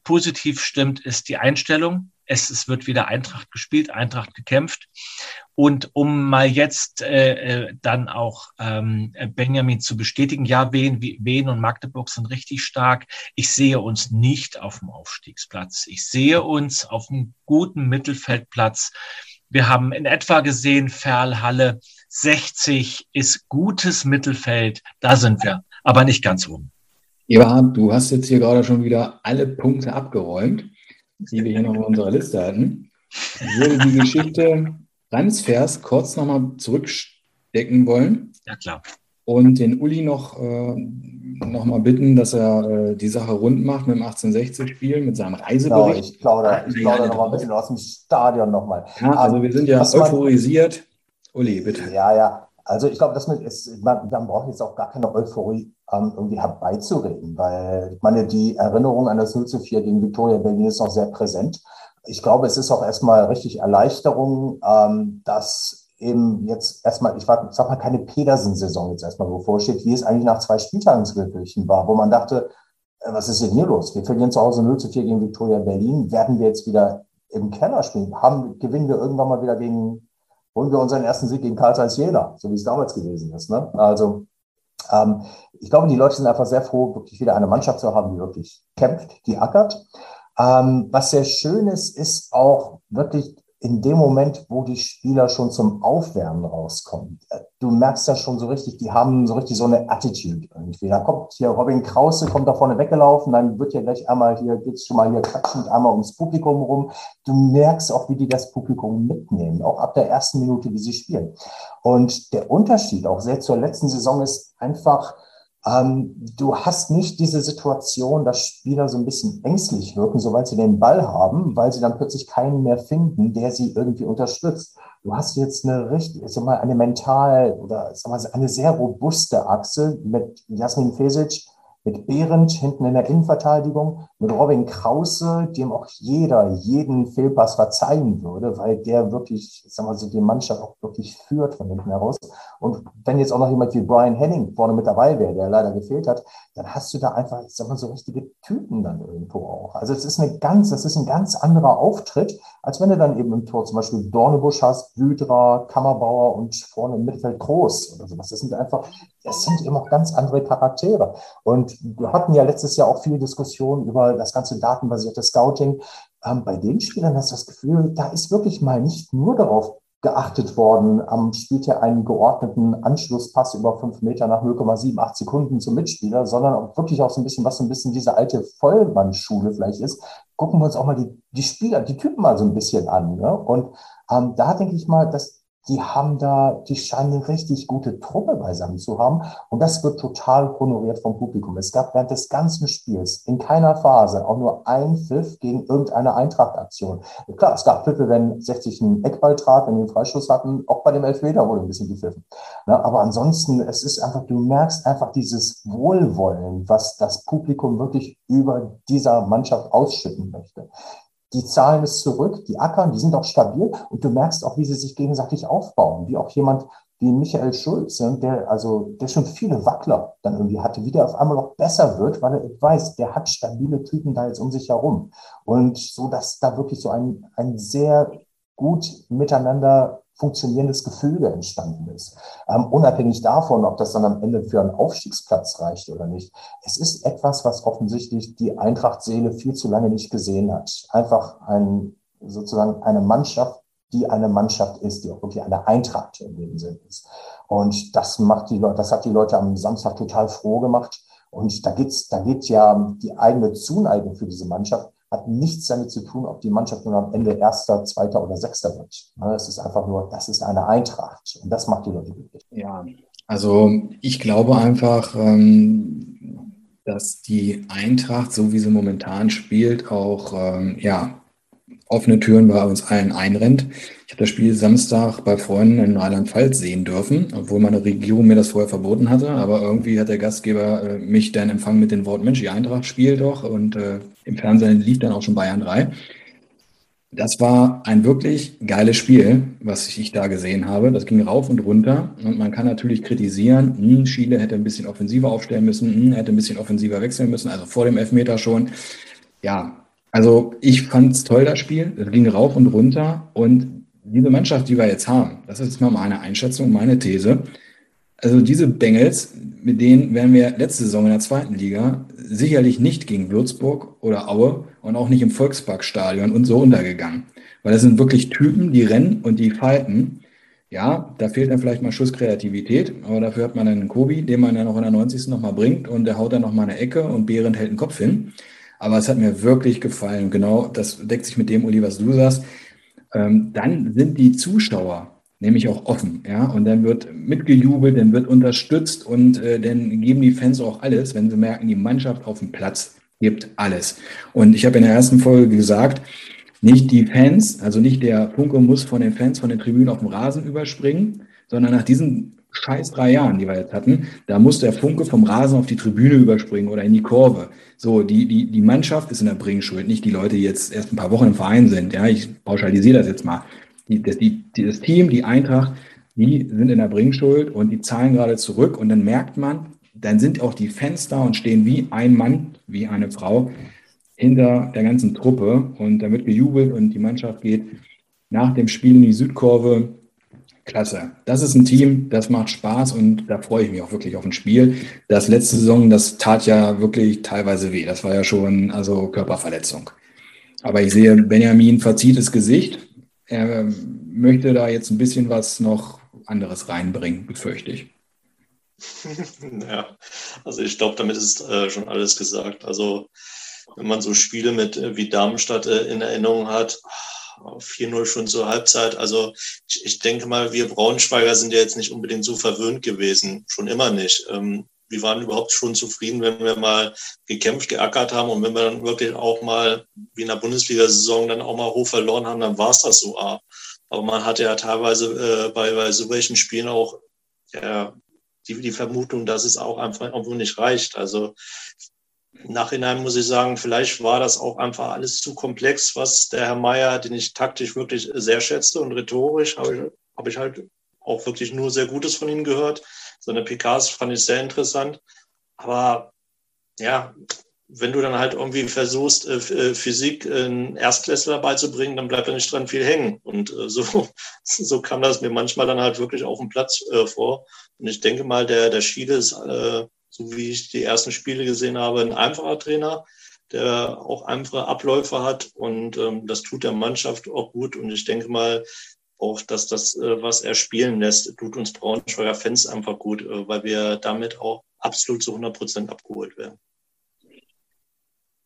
positiv stimmt, ist die Einstellung. Es, es wird wieder Eintracht gespielt, Eintracht gekämpft. Und um mal jetzt äh, äh, dann auch ähm, Benjamin zu bestätigen, ja, Wien, Wien und Magdeburg sind richtig stark. Ich sehe uns nicht auf dem Aufstiegsplatz. Ich sehe uns auf einem guten Mittelfeldplatz. Wir haben in etwa gesehen, Ferlhalle 60 ist gutes Mittelfeld. Da sind wir, aber nicht ganz oben. Ja, du hast jetzt hier gerade schon wieder alle Punkte abgeräumt die wir hier noch auf unserer Liste hatten, ich würde die Geschichte Transfers kurz nochmal zurückstecken wollen. Ja, klar. Und den Uli noch, äh, noch mal bitten, dass er äh, die Sache rund macht mit dem 1860-Spiel, mit seinem Reisebericht. Genau, ich plaudere, ich plaudere noch mal ein bisschen aus dem Stadion nochmal. Ja, also wir sind ja euphorisiert. Uli, bitte. Ja, ja. Also ich glaube, das mit ist, man, man braucht jetzt auch gar keine Euphorie ähm, irgendwie herbeizureden, weil ich meine, die Erinnerung an das 0 zu 4 gegen Victoria Berlin ist noch sehr präsent. Ich glaube, es ist auch erstmal richtig Erleichterung, ähm, dass eben jetzt erstmal, ich sag mal, keine Pedersen-Saison jetzt erstmal bevorsteht, wie es eigentlich nach zwei Spieltagen zu Gelsenkirchen war, wo man dachte, äh, was ist denn hier los? Wir verlieren zu Hause 0 zu 4 gegen Victoria Berlin. Werden wir jetzt wieder im Keller spielen? Haben, gewinnen wir irgendwann mal wieder gegen holen wir unseren ersten Sieg gegen Karl-Heinz Jena, so wie es damals gewesen ist. Ne? Also ähm, ich glaube, die Leute sind einfach sehr froh, wirklich wieder eine Mannschaft zu haben, die wirklich kämpft, die ackert. Ähm, was sehr schön ist, ist auch wirklich in dem Moment, wo die Spieler schon zum Aufwärmen rauskommen, äh, du merkst ja schon so richtig, die haben so richtig so eine Attitude irgendwie. Da kommt hier Robin Krause, kommt da vorne weggelaufen, dann wird ja gleich einmal hier, geht's schon mal hier klatschend einmal ums Publikum rum. Du merkst auch, wie die das Publikum mitnehmen, auch ab der ersten Minute, wie sie spielen. Und der Unterschied auch sehr zur letzten Saison ist einfach, ähm, du hast nicht diese Situation, dass Spieler so ein bisschen ängstlich wirken, sobald sie den Ball haben, weil sie dann plötzlich keinen mehr finden, der sie irgendwie unterstützt. Du hast jetzt eine richtig, sag mal, eine mental oder sag mal, eine sehr robuste Achse mit Jasmin Fesic, mit Behrendt hinten in der Innenverteidigung, mit Robin Krause, dem auch jeder jeden Fehlpass verzeihen würde, weil der wirklich, sagen wir so, die Mannschaft auch wirklich führt von hinten heraus. Und wenn jetzt auch noch jemand wie Brian Henning vorne mit dabei wäre, der leider gefehlt hat, dann hast du da einfach, sagen wir so richtige Typen dann irgendwo auch. Also es ist eine ganz, das ist ein ganz anderer Auftritt, als wenn du dann eben im Tor zum Beispiel Dornebusch hast, Blüdra, Kammerbauer und vorne im Mittelfeld Groß oder sowas. Das sind einfach, das sind auch ganz andere Charaktere. Und wir hatten ja letztes Jahr auch viele Diskussionen über das ganze datenbasierte Scouting. Ähm, bei den Spielern hast du das Gefühl, da ist wirklich mal nicht nur darauf geachtet worden. Am spielt ja einen geordneten Anschlusspass über fünf Meter nach 0,78 Sekunden zum Mitspieler, sondern auch wirklich auch so ein bisschen, was so ein bisschen diese alte Vollmannschule vielleicht ist. Gucken wir uns auch mal die, die Spieler, die Typen mal so ein bisschen an. Ne? Und ähm, da denke ich mal, dass die haben da, die scheinen eine richtig gute Truppe beisammen zu haben. Und das wird total honoriert vom Publikum. Es gab während des ganzen Spiels in keiner Phase auch nur ein Pfiff gegen irgendeine Eintrachtaktion. Klar, es gab Pfiffe, wenn 60 einen Eckball traf, wenn die einen Freischuss hatten. Auch bei dem Elfmeter wurde ein bisschen gepfiffen. Ja, aber ansonsten, es ist einfach, du merkst einfach dieses Wohlwollen, was das Publikum wirklich über dieser Mannschaft ausschütten möchte die zahlen es zurück, die ackern, die sind auch stabil. Und du merkst auch, wie sie sich gegenseitig aufbauen, wie auch jemand wie Michael Schulz, der also der schon viele Wackler dann irgendwie hatte, wie der auf einmal noch besser wird, weil er weiß, der hat stabile Typen da jetzt um sich herum. Und so, dass da wirklich so ein ein sehr gut miteinander funktionierendes Gefüge entstanden ist. Ähm, unabhängig davon, ob das dann am Ende für einen Aufstiegsplatz reicht oder nicht. Es ist etwas, was offensichtlich die Eintracht-Seele viel zu lange nicht gesehen hat. Einfach ein, sozusagen eine Mannschaft, die eine Mannschaft ist, die auch wirklich eine Eintracht in dem Sinn ist. Und das macht die Leute, das hat die Leute am Samstag total froh gemacht. Und da geht's, da geht ja die eigene Zuneigung für diese Mannschaft hat nichts damit zu tun, ob die Mannschaft nun am Ende Erster, Zweiter oder Sechster wird. Es ist einfach nur, das ist eine Eintracht und das macht die Leute glücklich. Ja, also ich glaube einfach, ähm, dass die Eintracht, so wie sie momentan spielt, auch ähm, ja, offene Türen bei uns allen einrennt. Ich habe das Spiel Samstag bei Freunden in Rheinland-Pfalz sehen dürfen, obwohl meine Regierung mir das vorher verboten hatte. Aber irgendwie hat der Gastgeber äh, mich dann empfangen mit den Worten, Mensch, die Eintracht spielt doch. Und äh, im Fernsehen lief dann auch schon Bayern 3. Das war ein wirklich geiles Spiel, was ich da gesehen habe. Das ging rauf und runter. Und man kann natürlich kritisieren, hm, Schiele hätte ein bisschen offensiver aufstellen müssen, hm, hätte ein bisschen offensiver wechseln müssen, also vor dem Elfmeter schon. Ja, also ich fand es toll, das Spiel. Es ging rauf und runter. Und diese Mannschaft, die wir jetzt haben, das ist jetzt mal meine Einschätzung, meine These. Also diese Bengals, mit denen wären wir letzte Saison in der zweiten Liga sicherlich nicht gegen Würzburg oder Aue und auch nicht im Volksparkstadion und so untergegangen. Weil das sind wirklich Typen, die rennen und die fighten. Ja, da fehlt dann vielleicht mal Schusskreativität, aber dafür hat man einen Kobi, den man dann auch in der 90. nochmal bringt und der haut dann nochmal eine Ecke und Behrend hält den Kopf hin. Aber es hat mir wirklich gefallen. Genau, das deckt sich mit dem, Uli, was du sagst. Ähm, dann sind die Zuschauer nämlich auch offen, ja, und dann wird mitgejubelt, dann wird unterstützt und äh, dann geben die Fans auch alles, wenn sie merken, die Mannschaft auf dem Platz gibt alles. Und ich habe in der ersten Folge gesagt, nicht die Fans, also nicht der Funke muss von den Fans von den Tribünen auf dem Rasen überspringen, sondern nach diesen scheiß drei Jahren, die wir jetzt hatten, da muss der Funke vom Rasen auf die Tribüne überspringen oder in die Kurve. So, die, die, die Mannschaft ist in der Bringschuld, nicht die Leute, die jetzt erst ein paar Wochen im Verein sind. Ja, ich pauschalisiere das jetzt mal. Die, das, die, das Team, die Eintracht, die sind in der Bringschuld und die zahlen gerade zurück und dann merkt man, dann sind auch die Fans da und stehen wie ein Mann, wie eine Frau hinter der ganzen Truppe und da wird gejubelt und die Mannschaft geht nach dem Spiel in die Südkurve Klasse. Das ist ein Team, das macht Spaß und da freue ich mich auch wirklich auf ein Spiel. Das letzte Saison, das tat ja wirklich teilweise weh. Das war ja schon also Körperverletzung. Aber ich sehe, Benjamin verzieht das Gesicht. Er möchte da jetzt ein bisschen was noch anderes reinbringen, befürchte ich. ja, also ich glaube, damit ist äh, schon alles gesagt. Also wenn man so Spiele mit äh, wie Darmstadt äh, in Erinnerung hat, 4-0 schon zur Halbzeit. Also ich, ich, denke mal, wir Braunschweiger sind ja jetzt nicht unbedingt so verwöhnt gewesen, schon immer nicht. Ähm, wir waren überhaupt schon zufrieden, wenn wir mal gekämpft, geackert haben und wenn wir dann wirklich auch mal, wie in der Bundesliga-Saison, dann auch mal hoch verloren haben, dann war es das so. Aber man hatte ja teilweise äh, bei, bei so welchen Spielen auch ja, die, die Vermutung, dass es auch einfach irgendwo nicht reicht. Also Nachhinein muss ich sagen, vielleicht war das auch einfach alles zu komplex, was der Herr Meier, den ich taktisch wirklich sehr schätze und rhetorisch habe ich, hab ich halt auch wirklich nur sehr Gutes von ihm gehört. Seine PKs fand ich sehr interessant. Aber ja, wenn du dann halt irgendwie versuchst, äh, äh, Physik in Erstklässler beizubringen, dann bleibt da nicht dran viel hängen. Und äh, so, so kam das mir manchmal dann halt wirklich auf dem Platz vor. Und ich denke mal, der, der Schiele ist so wie ich die ersten Spiele gesehen habe, ein einfacher Trainer, der auch einfache Abläufe hat und ähm, das tut der Mannschaft auch gut. Und ich denke mal auch, dass das, äh, was er spielen lässt, tut uns Braunschweiger Fans einfach gut, äh, weil wir damit auch absolut zu 100 Prozent abgeholt werden.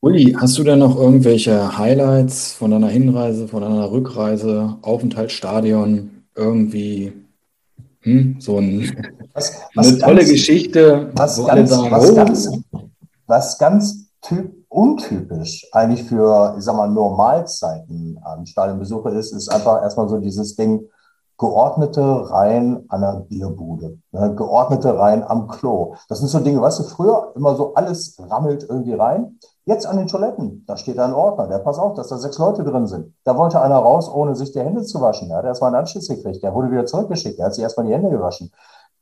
Uli, hast du denn noch irgendwelche Highlights von deiner Hinreise, von deiner Rückreise, Aufenthaltsstadion, irgendwie hm, so ein, was, was eine tolle Geschichte. Was ganz, sagen, was, oh. ganz, was ganz typ, untypisch eigentlich für, ich sag mal, Normalzeiten an Stadionbesuche ist, ist einfach erstmal so dieses Ding, geordnete Reihen an der Bierbude, ne, geordnete Reihen am Klo. Das sind so Dinge, weißt du, früher immer so alles rammelt irgendwie rein. Jetzt an den Toiletten, da steht ein Ordner, der passt auf, dass da sechs Leute drin sind. Da wollte einer raus, ohne sich die Hände zu waschen. Der hat erstmal einen Anschluss gekriegt, der wurde wieder zurückgeschickt, der hat sich erstmal die Hände gewaschen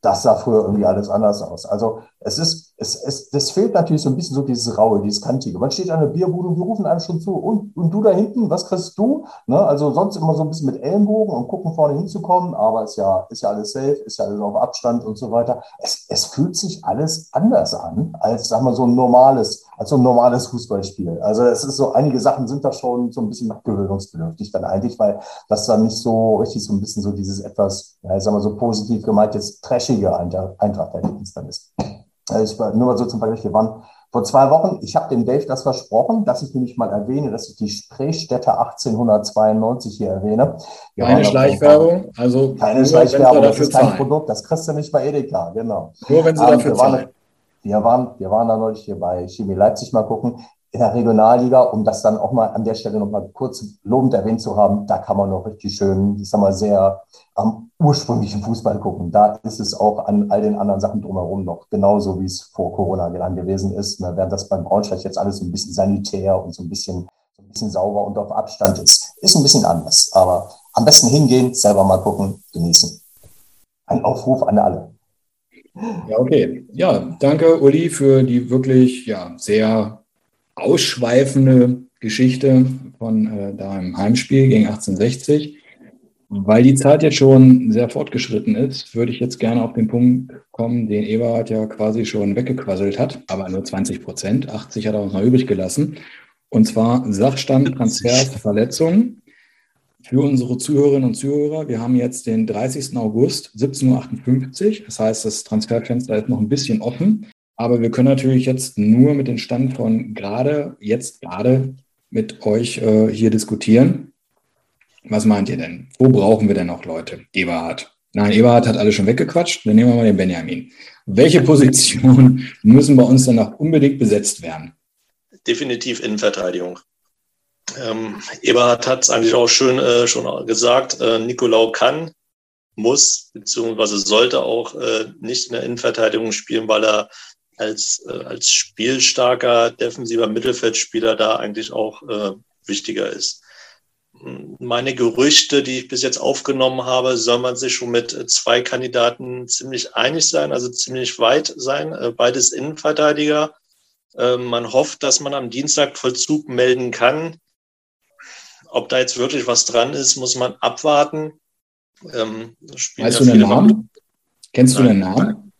das sah früher irgendwie alles anders aus. Also es ist, es, es, das fehlt natürlich so ein bisschen so dieses Raue, dieses Kantige. Man steht an der Bierbude und wir rufen einem schon zu. Und, und du da hinten, was kriegst du? Ne? Also sonst immer so ein bisschen mit Ellenbogen und gucken vorne hinzukommen, aber ist ja, ist ja alles safe, ist ja alles auf Abstand und so weiter. Es, es fühlt sich alles anders an, als, sagen wir, so ein normales, als so ein normales Fußballspiel. Also es ist so, einige Sachen sind da schon so ein bisschen gewöhnungsbedürftig dann eigentlich, weil das dann nicht so richtig so ein bisschen so dieses etwas, ja, ich sag mal so positiv gemeint, jetzt trashig eintrag Eintracht-Ergebnis dann ist. Also ich war, nur mal so zum Vergleich, wir waren vor zwei Wochen, ich habe dem Dave das versprochen, dass ich nämlich mal erwähne, dass ich die Spreestätte 1892 hier erwähne. Wir keine Schleichwerbung, also keine Schleichwerbung, das ist kein zahlen. Produkt, das kriegst du nicht bei Edeka, genau. Nur wenn sie um, dafür wir waren, wir waren, wir waren da neulich hier bei Chemie Leipzig mal gucken in der Regionalliga, um das dann auch mal an der Stelle noch mal kurz lobend erwähnt zu haben, da kann man noch richtig schön, ich sag mal, sehr am ursprünglichen Fußball gucken. Da ist es auch an all den anderen Sachen drumherum noch genauso, wie es vor Corona gewesen ist. Ne, während das beim Braunschweig jetzt alles so ein bisschen sanitär und so ein bisschen, so ein bisschen sauber und auf Abstand ist, ist ein bisschen anders. Aber am besten hingehen, selber mal gucken, genießen. Ein Aufruf an alle. Ja, okay. Ja, danke, Uli, für die wirklich ja, sehr ausschweifende Geschichte von äh, da im Heimspiel gegen 1860. Weil die Zeit jetzt schon sehr fortgeschritten ist, würde ich jetzt gerne auf den Punkt kommen, den Eberhard ja quasi schon weggequasselt hat, aber nur 20 Prozent. 80 hat er uns noch übrig gelassen. Und zwar Sachstand, Transfers, Verletzungen. Für unsere Zuhörerinnen und Zuhörer, wir haben jetzt den 30. August, 17.58 Uhr. Das heißt, das Transferfenster ist noch ein bisschen offen. Aber wir können natürlich jetzt nur mit dem Stand von gerade, jetzt gerade mit euch äh, hier diskutieren. Was meint ihr denn? Wo brauchen wir denn noch Leute? Eberhard. Nein, Eberhard hat alle schon weggequatscht. Dann nehmen wir mal den Benjamin. Welche Positionen müssen bei uns dann noch unbedingt besetzt werden? Definitiv Innenverteidigung. Ähm, Eberhard hat es eigentlich auch schön äh, schon gesagt. Äh, Nicolau kann, muss, beziehungsweise sollte auch äh, nicht in der Innenverteidigung spielen, weil er als, äh, als spielstarker defensiver Mittelfeldspieler da eigentlich auch äh, wichtiger ist. Meine Gerüchte, die ich bis jetzt aufgenommen habe, soll man sich schon mit zwei Kandidaten ziemlich einig sein, also ziemlich weit sein, äh, beides Innenverteidiger. Äh, man hofft, dass man am Dienstag Vollzug melden kann. Ob da jetzt wirklich was dran ist, muss man abwarten. Ähm, weißt du den Namen? Kennst du den Namen?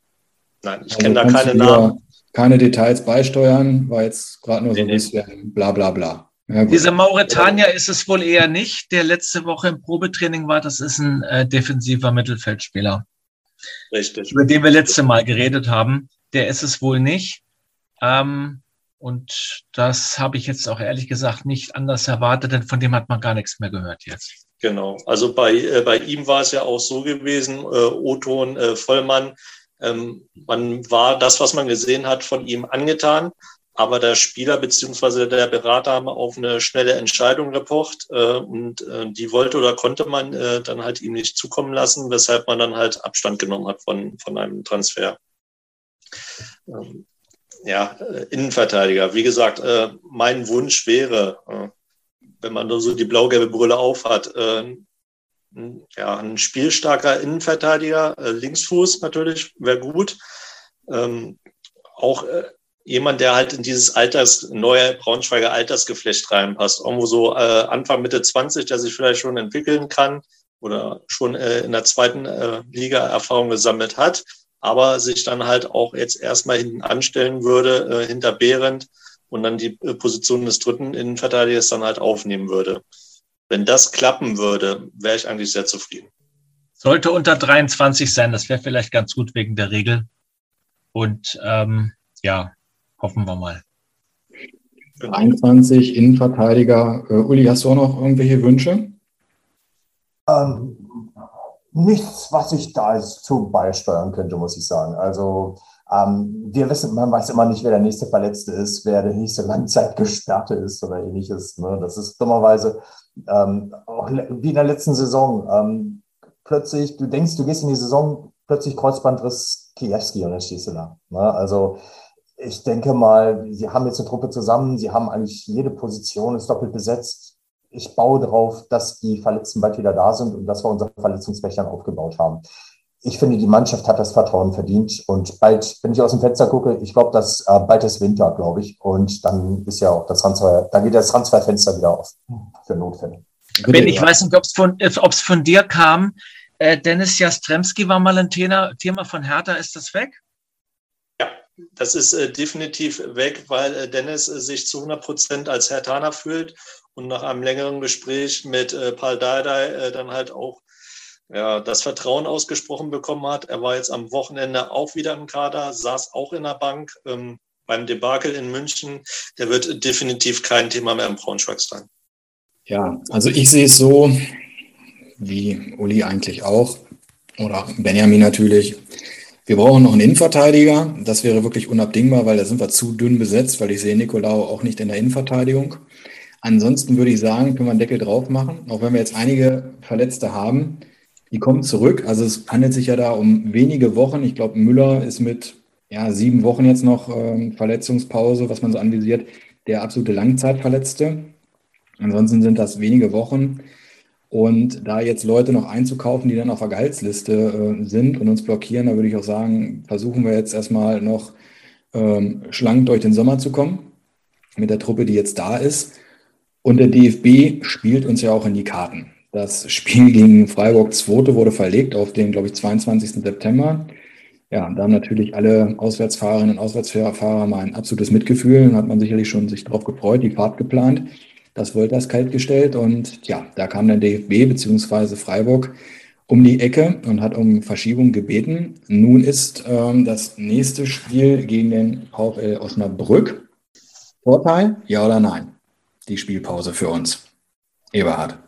Nein, ich also kenne da keine Namen. Keine Details beisteuern, war jetzt gerade nur so ein bisschen bla bla bla. Ja, Dieser Mauretanier ist es wohl eher nicht, der letzte Woche im Probetraining war. Das ist ein äh, defensiver Mittelfeldspieler. Richtig. Über den wir letzte Mal geredet haben. Der ist es wohl nicht. Ähm, und das habe ich jetzt auch ehrlich gesagt nicht anders erwartet, denn von dem hat man gar nichts mehr gehört jetzt. Genau. Also bei, äh, bei ihm war es ja auch so gewesen, äh, Oton äh, Vollmann, ähm, man war das, was man gesehen hat, von ihm angetan. Aber der Spieler beziehungsweise der Berater haben auf eine schnelle Entscheidung gepocht äh, und äh, die wollte oder konnte man äh, dann halt ihm nicht zukommen lassen, weshalb man dann halt Abstand genommen hat von, von einem Transfer. Ähm, ja, äh, Innenverteidiger. Wie gesagt, äh, mein Wunsch wäre, äh, wenn man so die blau-gelbe Brille aufhat, ja, ein spielstarker Innenverteidiger, Linksfuß natürlich, wäre gut. Ähm, auch jemand, der halt in dieses Alters, neue Braunschweiger Altersgeflecht reinpasst. Irgendwo so äh, Anfang, Mitte 20, der sich vielleicht schon entwickeln kann oder schon äh, in der zweiten äh, Liga Erfahrung gesammelt hat, aber sich dann halt auch jetzt erstmal hinten anstellen würde, äh, hinter Behrendt und dann die äh, Position des dritten Innenverteidigers dann halt aufnehmen würde. Wenn das klappen würde, wäre ich eigentlich sehr zufrieden. Sollte unter 23 sein, das wäre vielleicht ganz gut wegen der Regel. Und ähm, ja, Hoffen wir mal. 23 Innenverteidiger. Uh, Uli, hast du auch noch irgendwelche Wünsche? Ähm, nichts, was ich da zu beisteuern könnte, muss ich sagen. Also ähm, wir wissen, man weiß immer nicht, wer der nächste Verletzte ist, wer der nächste Langzeitgesperrte ist oder ähnliches. Ne? Das ist dummerweise ähm, auch wie in der letzten Saison. Ähm, plötzlich, du denkst, du gehst in die Saison, plötzlich Kreuzbandriss Kiewski und dann stehst du da. Ne? Also ich denke mal, sie haben jetzt eine Truppe zusammen, sie haben eigentlich jede Position ist doppelt besetzt. Ich baue darauf, dass die Verletzten bald wieder da sind und dass wir unser Verletzungswächtern aufgebaut haben. Ich finde, die Mannschaft hat das Vertrauen verdient und bald, wenn ich aus dem Fenster gucke, ich glaube, dass äh, bald ist Winter, glaube ich, und dann ist ja auch das Transfer, da geht das Transferfenster wieder auf für Notfälle. Ben, ich weiß nicht, ob es von, von dir kam. Äh, Dennis Jastremski war mal ein Thema, Thema von Hertha. Ist das weg? Das ist äh, definitiv weg, weil äh, Dennis äh, sich zu 100 Prozent als Herr Tana fühlt und nach einem längeren Gespräch mit äh, Paul Dardai äh, dann halt auch ja, das Vertrauen ausgesprochen bekommen hat. Er war jetzt am Wochenende auch wieder im Kader, saß auch in der Bank ähm, beim Debakel in München. Der wird definitiv kein Thema mehr im Braunschweig sein. Ja, also ich sehe es so, wie Uli eigentlich auch, oder Benjamin natürlich. Wir brauchen noch einen Innenverteidiger. Das wäre wirklich unabdingbar, weil da sind wir zu dünn besetzt, weil ich sehe Nicolau auch nicht in der Innenverteidigung. Ansonsten würde ich sagen, können wir einen Deckel drauf machen, auch wenn wir jetzt einige Verletzte haben. Die kommen zurück. Also es handelt sich ja da um wenige Wochen. Ich glaube, Müller ist mit ja, sieben Wochen jetzt noch ähm, Verletzungspause, was man so anvisiert, der absolute Langzeitverletzte. Ansonsten sind das wenige Wochen. Und da jetzt Leute noch einzukaufen, die dann auf der Gehaltsliste äh, sind und uns blockieren, da würde ich auch sagen, versuchen wir jetzt erstmal noch ähm, schlank durch den Sommer zu kommen mit der Truppe, die jetzt da ist. Und der DFB spielt uns ja auch in die Karten. Das Spiel gegen Freiburg 2. wurde verlegt auf den, glaube ich, 22. September. Ja, da haben natürlich alle Auswärtsfahrerinnen und Auswärtsfahrer mal ein absolutes Mitgefühl und hat man sicherlich schon sich darauf gefreut, die Fahrt geplant das Volta ist kalt gestellt und ja, da kam der DFB bzw. Freiburg um die Ecke und hat um Verschiebung gebeten. Nun ist ähm, das nächste Spiel gegen den VfL Osnabrück. Vorteil, ja oder nein? Die Spielpause für uns. Eberhard.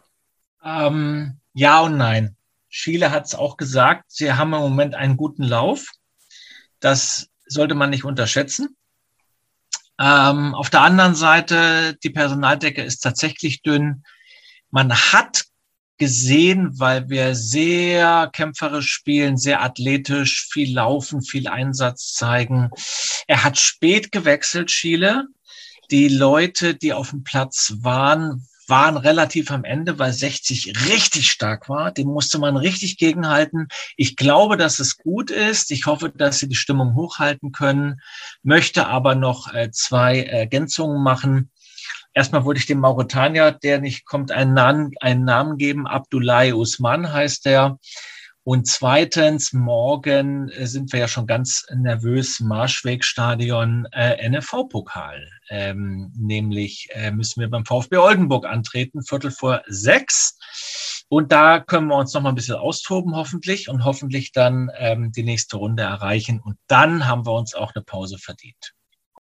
Ähm, ja und nein. Schiele hat es auch gesagt, sie haben im Moment einen guten Lauf. Das sollte man nicht unterschätzen. Ähm, auf der anderen Seite, die Personaldecke ist tatsächlich dünn. Man hat gesehen, weil wir sehr kämpferisch spielen, sehr athletisch, viel laufen, viel Einsatz zeigen. Er hat spät gewechselt, Chile. Die Leute, die auf dem Platz waren, waren relativ am Ende, weil 60 richtig stark war. Dem musste man richtig gegenhalten. Ich glaube, dass es gut ist. Ich hoffe, dass sie die Stimmung hochhalten können, möchte aber noch äh, zwei Ergänzungen machen. Erstmal wollte ich dem Mauretanier, der nicht kommt, einen Namen, einen Namen geben. Abdullahi Usman heißt der. Und zweitens, morgen äh, sind wir ja schon ganz nervös, Marschwegstadion äh, NFV-Pokal. Ähm, nämlich äh, müssen wir beim VfB Oldenburg antreten, Viertel vor sechs. Und da können wir uns noch mal ein bisschen austoben, hoffentlich, und hoffentlich dann ähm, die nächste Runde erreichen. Und dann haben wir uns auch eine Pause verdient.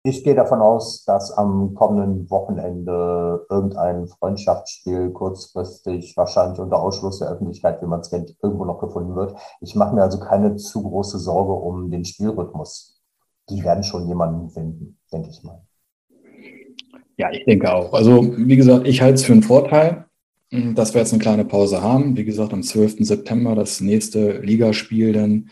Ich gehe davon aus, dass am kommenden Wochenende irgendein Freundschaftsspiel kurzfristig, wahrscheinlich unter Ausschluss der Öffentlichkeit, wie man es kennt, irgendwo noch gefunden wird. Ich mache mir also keine zu große Sorge um den Spielrhythmus. Die werden schon jemanden finden, denke ich mal. Ja, ich denke auch. Also, wie gesagt, ich halte es für einen Vorteil, dass wir jetzt eine kleine Pause haben. Wie gesagt, am 12. September das nächste Ligaspiel dann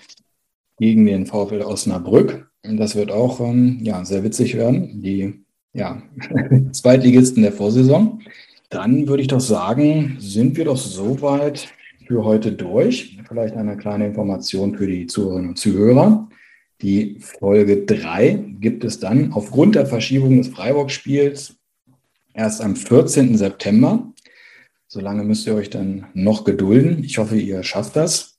gegen den VfL Osnabrück. Das wird auch ähm, ja, sehr witzig werden. Die ja, Zweitligisten der Vorsaison. Dann würde ich doch sagen, sind wir doch soweit für heute durch. Vielleicht eine kleine Information für die Zuhörerinnen und Zuhörer. Die Folge 3 gibt es dann aufgrund der Verschiebung des Freiburg-Spiels erst am 14. September. Solange müsst ihr euch dann noch gedulden. Ich hoffe, ihr schafft das.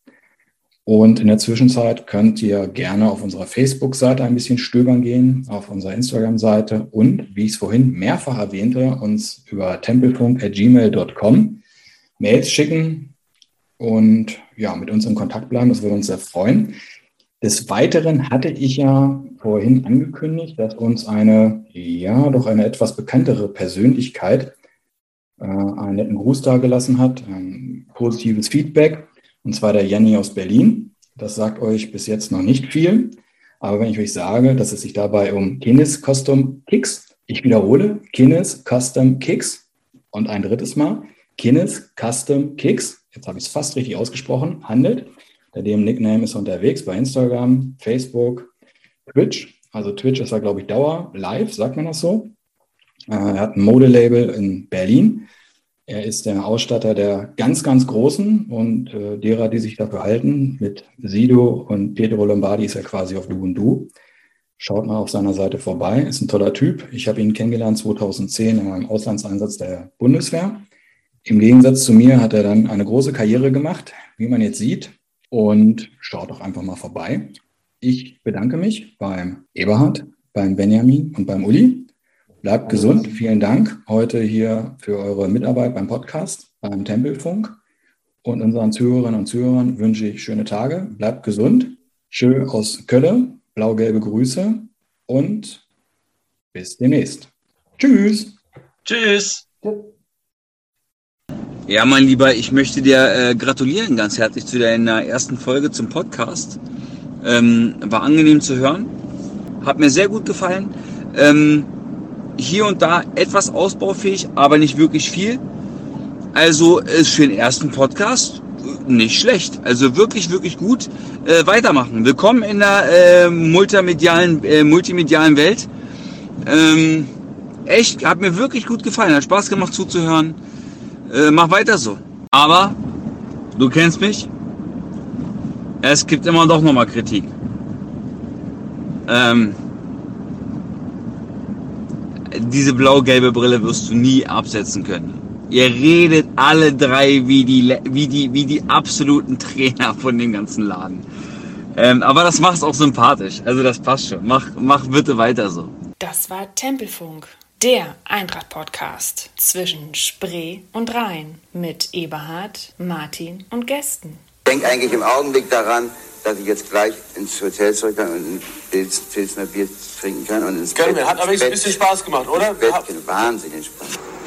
Und in der Zwischenzeit könnt ihr gerne auf unserer Facebook-Seite ein bisschen stöbern gehen, auf unserer Instagram-Seite und, wie ich es vorhin mehrfach erwähnte, uns über tempelfunk.gmail.com Mails schicken und ja, mit uns in Kontakt bleiben. Das würde uns sehr freuen. Des Weiteren hatte ich ja vorhin angekündigt, dass uns eine, ja, doch eine etwas bekanntere Persönlichkeit äh, einen netten Gruß dargelassen hat, ein positives Feedback und zwar der Janni aus Berlin. Das sagt euch bis jetzt noch nicht viel. Aber wenn ich euch sage, dass es sich dabei um Kines Custom Kicks, ich wiederhole, Kines Custom Kicks und ein drittes Mal, Kines Custom Kicks, jetzt habe ich es fast richtig ausgesprochen, handelt. Der dem Nickname ist unterwegs bei Instagram, Facebook, Twitch. Also Twitch ist ja, glaube ich, Dauer live, sagt man das so. Äh, er hat ein Modelabel in Berlin er ist der Ausstatter der ganz, ganz Großen und äh, derer, die sich dafür halten. Mit Sido und Pietro Lombardi ist er quasi auf Du und Du. Schaut mal auf seiner Seite vorbei. Ist ein toller Typ. Ich habe ihn kennengelernt 2010 in meinem Auslandseinsatz der Bundeswehr. Im Gegensatz zu mir hat er dann eine große Karriere gemacht, wie man jetzt sieht. Und schaut doch einfach mal vorbei. Ich bedanke mich beim Eberhard, beim Benjamin und beim Uli Bleibt gesund. Vielen Dank heute hier für eure Mitarbeit beim Podcast, beim Tempelfunk. Und unseren Zuhörerinnen und Zuhörern wünsche ich schöne Tage. Bleibt gesund. Schön aus Köln. Blau-gelbe Grüße und bis demnächst. Tschüss. Tschüss. Ja, mein Lieber, ich möchte dir äh, gratulieren ganz herzlich zu deiner ersten Folge zum Podcast. Ähm, war angenehm zu hören. Hat mir sehr gut gefallen. Ähm, hier und da etwas ausbaufähig, aber nicht wirklich viel. Also ist für den ersten Podcast nicht schlecht. Also wirklich, wirklich gut. Äh, weitermachen. Willkommen in der äh, multimedialen, äh, multimedialen Welt. Ähm, echt, hat mir wirklich gut gefallen. Hat Spaß gemacht zuzuhören. Äh, mach weiter so. Aber, du kennst mich. Es gibt immer doch nochmal Kritik. Ähm, diese blau-gelbe Brille wirst du nie absetzen können. Ihr redet alle drei wie die, wie die, wie die absoluten Trainer von dem ganzen Laden. Ähm, aber das macht es auch sympathisch. Also das passt schon. Mach, mach bitte weiter so. Das war Tempelfunk, der Eintracht-Podcast zwischen Spree und Rhein mit Eberhard, Martin und Gästen. Ich denke eigentlich im Augenblick daran, dass ich jetzt gleich ins Hotel zurück kann und ein Pilsner Bier trinken kann und ins Können Bett, wir. Hat aber ein bisschen Spaß gemacht, oder? Bett, Wahnsinnig Spaß.